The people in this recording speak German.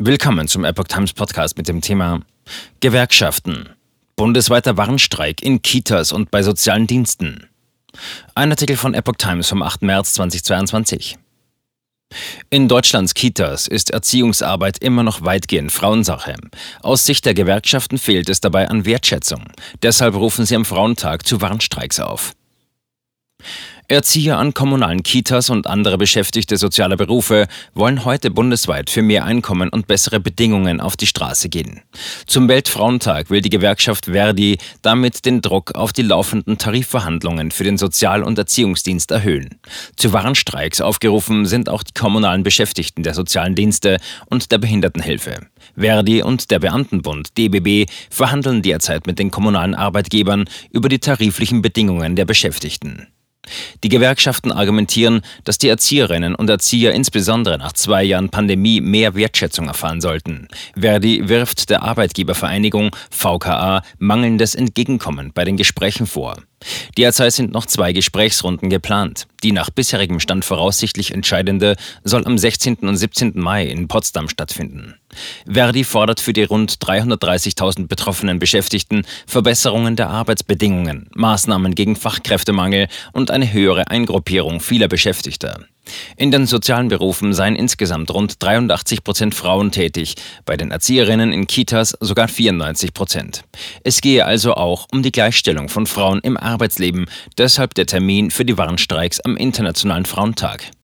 Willkommen zum Epoch Times Podcast mit dem Thema Gewerkschaften. Bundesweiter Warnstreik in Kitas und bei sozialen Diensten. Ein Artikel von Epoch Times vom 8. März 2022. In Deutschlands Kitas ist Erziehungsarbeit immer noch weitgehend Frauensache. Aus Sicht der Gewerkschaften fehlt es dabei an Wertschätzung. Deshalb rufen sie am Frauentag zu Warnstreiks auf. Erzieher an kommunalen Kitas und andere Beschäftigte sozialer Berufe wollen heute bundesweit für mehr Einkommen und bessere Bedingungen auf die Straße gehen. Zum Weltfrauentag will die Gewerkschaft Verdi damit den Druck auf die laufenden Tarifverhandlungen für den Sozial- und Erziehungsdienst erhöhen. Zu Warnstreiks aufgerufen sind auch die kommunalen Beschäftigten der sozialen Dienste und der Behindertenhilfe. Verdi und der Beamtenbund DBB verhandeln derzeit mit den kommunalen Arbeitgebern über die tariflichen Bedingungen der Beschäftigten. Die Gewerkschaften argumentieren, dass die Erzieherinnen und Erzieher insbesondere nach zwei Jahren Pandemie mehr Wertschätzung erfahren sollten. Verdi wirft der Arbeitgebervereinigung VKA mangelndes Entgegenkommen bei den Gesprächen vor. Derzeit sind noch zwei Gesprächsrunden geplant. Die nach bisherigem Stand voraussichtlich entscheidende soll am 16. und 17. Mai in Potsdam stattfinden. Verdi fordert für die rund 330.000 betroffenen Beschäftigten Verbesserungen der Arbeitsbedingungen, Maßnahmen gegen Fachkräftemangel und eine höhere Eingruppierung vieler Beschäftigter. In den sozialen Berufen seien insgesamt rund 83 Prozent Frauen tätig, bei den Erzieherinnen in Kitas sogar 94 Prozent. Es gehe also auch um die Gleichstellung von Frauen im Arbeitsleben, deshalb der Termin für die Warnstreiks am Internationalen Frauentag.